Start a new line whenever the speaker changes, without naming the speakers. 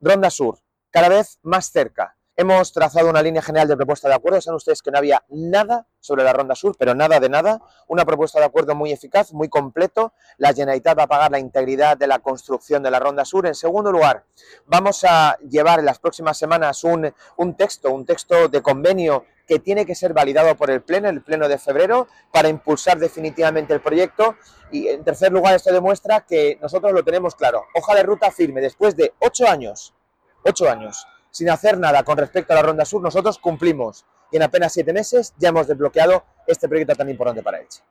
Ronda Sur, cada vez más cerca. Hemos trazado una línea general de propuesta de acuerdo. Saben ustedes que no había nada sobre la Ronda Sur, pero nada de nada. Una propuesta de acuerdo muy eficaz, muy completo. La Generalitat va a pagar la integridad de la construcción de la Ronda Sur. En segundo lugar, vamos a llevar en las próximas semanas un, un texto, un texto de convenio que tiene que ser validado por el Pleno, el Pleno de febrero, para impulsar definitivamente el proyecto. Y en tercer lugar, esto demuestra que nosotros lo tenemos claro. Hoja de ruta firme, después de ocho años, ocho años sin hacer nada con respecto a la Ronda Sur, nosotros cumplimos y en apenas siete meses ya hemos desbloqueado este proyecto tan importante para Elche.